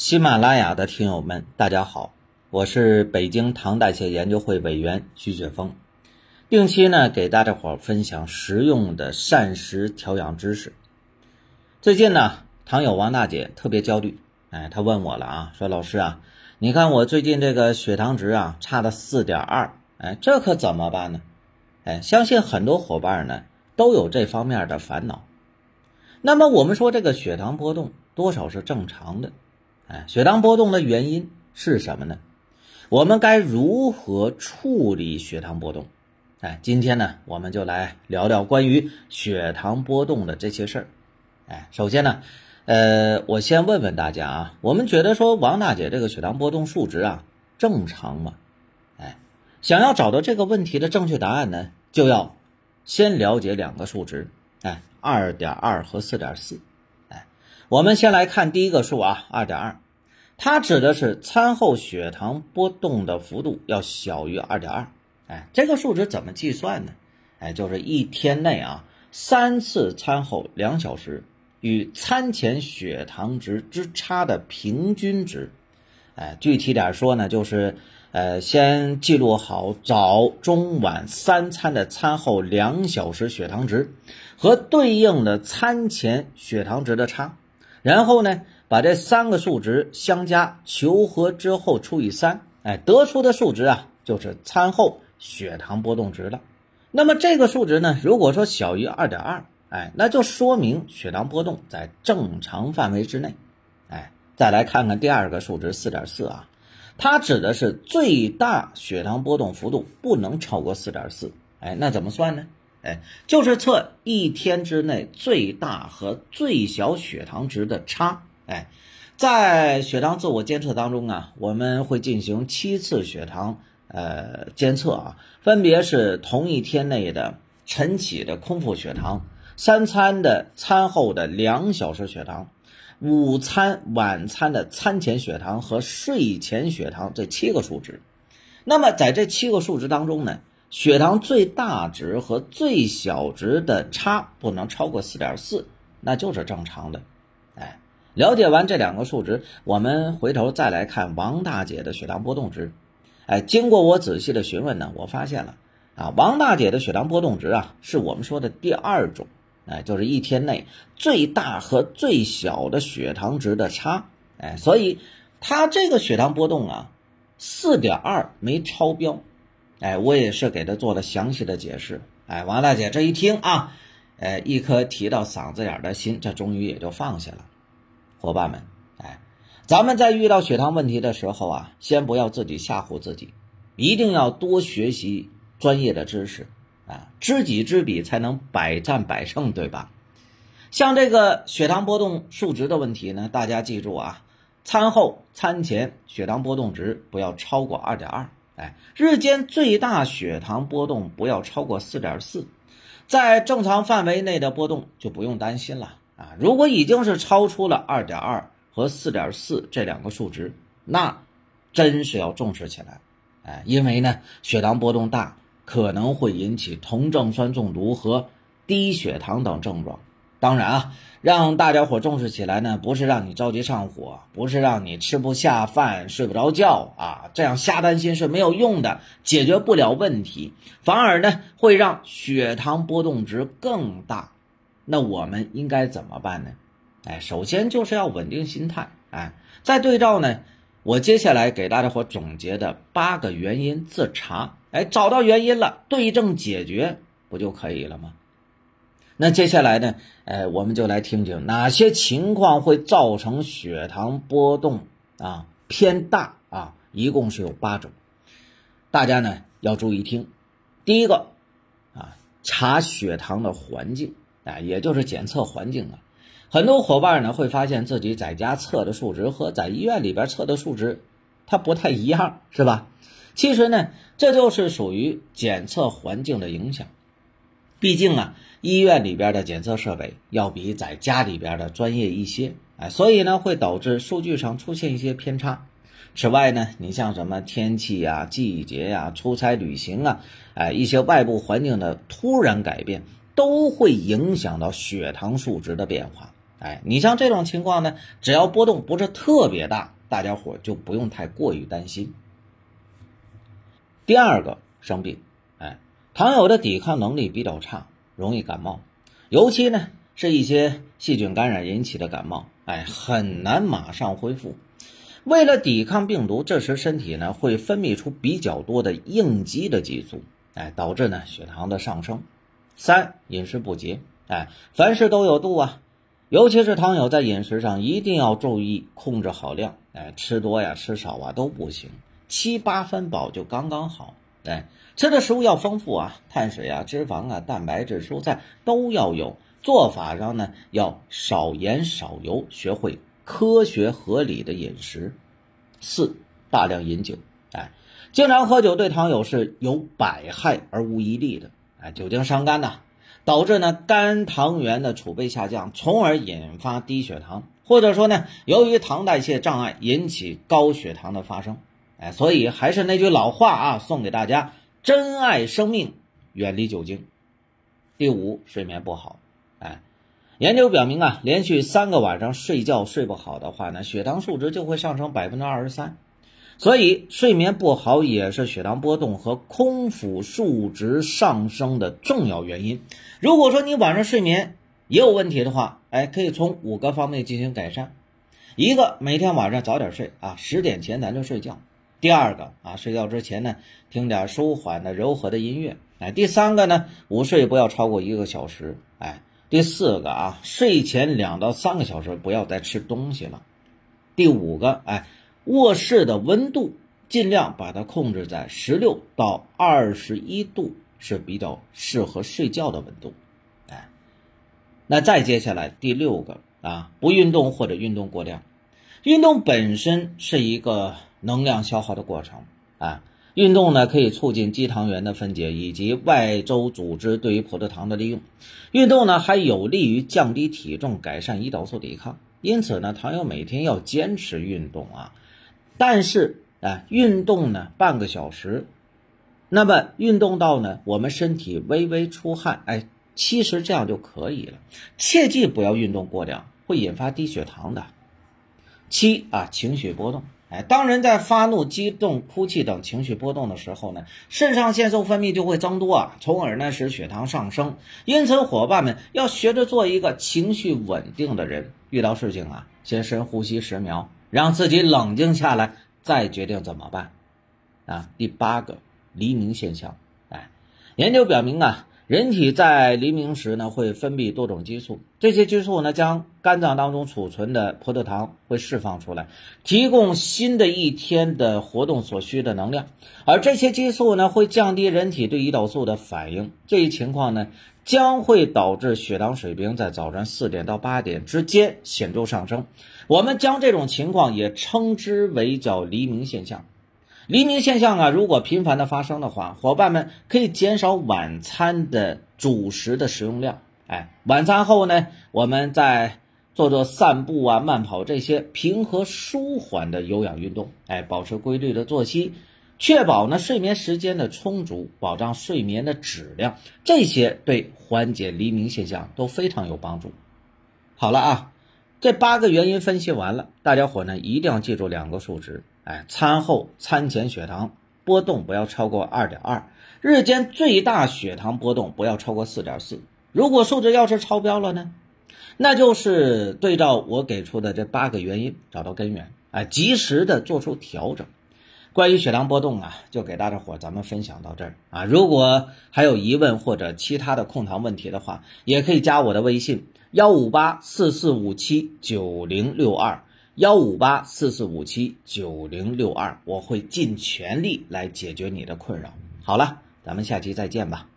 喜马拉雅的听友们，大家好，我是北京糖代谢研究会委员徐雪峰，定期呢给大家伙分享实用的膳食调养知识。最近呢，糖友王大姐特别焦虑，哎，她问我了啊，说老师啊，你看我最近这个血糖值啊差了四点二，哎，这可怎么办呢？哎，相信很多伙伴呢都有这方面的烦恼。那么我们说这个血糖波动多少是正常的。哎，血糖波动的原因是什么呢？我们该如何处理血糖波动？哎，今天呢，我们就来聊聊关于血糖波动的这些事儿。哎，首先呢，呃，我先问问大家啊，我们觉得说王大姐这个血糖波动数值啊正常吗？哎，想要找到这个问题的正确答案呢，就要先了解两个数值，哎，二点二和四点四。我们先来看第一个数啊，二点二，它指的是餐后血糖波动的幅度要小于二点二。哎，这个数值怎么计算呢？哎，就是一天内啊三次餐后两小时与餐前血糖值之差的平均值。哎，具体点说呢，就是呃先记录好早中晚三餐的餐后两小时血糖值和对应的餐前血糖值的差。然后呢，把这三个数值相加求和之后除以三，哎，得出的数值啊，就是餐后血糖波动值了。那么这个数值呢，如果说小于二点二，哎，那就说明血糖波动在正常范围之内。哎，再来看看第二个数值四点四啊，它指的是最大血糖波动幅度不能超过四点四。哎，那怎么算呢？哎，就是测一天之内最大和最小血糖值的差。哎，在血糖自我监测当中啊，我们会进行七次血糖呃监测啊，分别是同一天内的晨起的空腹血糖、三餐的餐后的两小时血糖、午餐晚餐的餐前血糖和睡前血糖这七个数值。那么在这七个数值当中呢？血糖最大值和最小值的差不能超过四点四，那就是正常的。哎，了解完这两个数值，我们回头再来看王大姐的血糖波动值。哎，经过我仔细的询问呢，我发现了啊，王大姐的血糖波动值啊，是我们说的第二种，哎，就是一天内最大和最小的血糖值的差。哎，所以她这个血糖波动啊，四点二没超标。哎，我也是给他做了详细的解释。哎，王大姐这一听啊，哎，一颗提到嗓子眼的心，这终于也就放下了。伙伴们，哎，咱们在遇到血糖问题的时候啊，先不要自己吓唬自己，一定要多学习专业的知识啊，知己知彼才能百战百胜，对吧？像这个血糖波动数值的问题呢，大家记住啊，餐后、餐前血糖波动值不要超过二点二。哎，日间最大血糖波动不要超过四点四，在正常范围内的波动就不用担心了啊。如果已经是超出了二点二和四点四这两个数值，那真是要重视起来。哎，因为呢，血糖波动大可能会引起酮症酸中毒和低血糖等症状。当然啊，让大家伙重视起来呢，不是让你着急上火，不是让你吃不下饭、睡不着觉啊，这样瞎担心是没有用的，解决不了问题，反而呢会让血糖波动值更大。那我们应该怎么办呢？哎，首先就是要稳定心态，哎，再对照呢，我接下来给大家伙总结的八个原因自查，哎，找到原因了，对症解决不就可以了吗？那接下来呢？哎，我们就来听听哪些情况会造成血糖波动啊偏大啊？一共是有八种，大家呢要注意听。第一个啊，查血糖的环境啊，也就是检测环境啊。很多伙伴呢会发现自己在家测的数值和在医院里边测的数值它不太一样，是吧？其实呢，这就是属于检测环境的影响。毕竟啊。医院里边的检测设备要比在家里边的专业一些，哎，所以呢会导致数据上出现一些偏差。此外呢，你像什么天气呀、季节呀、出差旅行啊，哎，一些外部环境的突然改变，都会影响到血糖数值的变化。哎，你像这种情况呢，只要波动不是特别大，大家伙就不用太过于担心。第二个生病，哎，糖友的抵抗能力比较差，容易感冒，尤其呢是一些细菌感染引起的感冒，哎，很难马上恢复。为了抵抗病毒，这时身体呢会分泌出比较多的应激的激素，哎，导致呢血糖的上升。三、饮食不节，哎，凡事都有度啊，尤其是糖友在饮食上一定要注意控制好量，哎，吃多呀吃少啊都不行。七八分饱就刚刚好，哎，吃的食物要丰富啊，碳水啊、脂肪啊、蛋白质、蔬菜都要有。做法上呢，要少盐少油，学会科学合理的饮食。四，大量饮酒，哎，经常喝酒对糖友是有百害而无一利的，哎，酒精伤肝呐，导致呢肝糖原的储备下降，从而引发低血糖，或者说呢，由于糖代谢障碍引起高血糖的发生。哎，所以还是那句老话啊，送给大家：珍爱生命，远离酒精。第五，睡眠不好。哎，研究表明啊，连续三个晚上睡觉睡不好的话呢，血糖数值就会上升百分之二十三。所以睡眠不好也是血糖波动和空腹数值上升的重要原因。如果说你晚上睡眠也有问题的话，哎，可以从五个方面进行改善。一个，每天晚上早点睡啊，十点前咱就睡觉。第二个啊，睡觉之前呢，听点舒缓的、柔和的音乐。哎，第三个呢，午睡不要超过一个小时。哎，第四个啊，睡前两到三个小时不要再吃东西了。第五个，哎，卧室的温度尽量把它控制在十六到二十一度是比较适合睡觉的温度。哎，那再接下来第六个啊，不运动或者运动过量。运动本身是一个。能量消耗的过程啊，运动呢可以促进肌糖原的分解以及外周组织对于葡萄糖的利用。运动呢还有利于降低体重，改善胰岛素抵抗。因此呢，糖友每天要坚持运动啊。但是啊，运动呢半个小时，那么运动到呢我们身体微微出汗，哎，其实这样就可以了。切记不要运动过量，会引发低血糖的。七啊，情绪波动。哎，当人在发怒、激动、哭泣等情绪波动的时候呢，肾上腺素分泌就会增多啊，从而呢使血糖上升。因此，伙伴们要学着做一个情绪稳定的人。遇到事情啊，先深呼吸十秒，让自己冷静下来，再决定怎么办。啊，第八个黎明现象。哎，研究表明啊。人体在黎明时呢，会分泌多种激素，这些激素呢，将肝脏当中储存的葡萄糖会释放出来，提供新的一天的活动所需的能量。而这些激素呢，会降低人体对胰岛素的反应，这一情况呢，将会导致血糖水平在早晨四点到八点之间显著上升。我们将这种情况也称之为叫黎明现象。黎明现象啊，如果频繁的发生的话，伙伴们可以减少晚餐的主食的食用量。哎，晚餐后呢，我们再做做散步啊、慢跑这些平和舒缓的有氧运动。哎，保持规律的作息，确保呢睡眠时间的充足，保障睡眠的质量，这些对缓解黎明现象都非常有帮助。好了啊，这八个原因分析完了，大家伙呢一定要记住两个数值。哎，餐后、餐前血糖波动不要超过二点二，日间最大血糖波动不要超过四点四。如果数值要是超标了呢，那就是对照我给出的这八个原因找到根源，哎，及时的做出调整。关于血糖波动啊，就给大家伙咱们分享到这儿啊。如果还有疑问或者其他的控糖问题的话，也可以加我的微信幺五八四四五七九零六二。幺五八四四五七九零六二，我会尽全力来解决你的困扰。好了，咱们下期再见吧。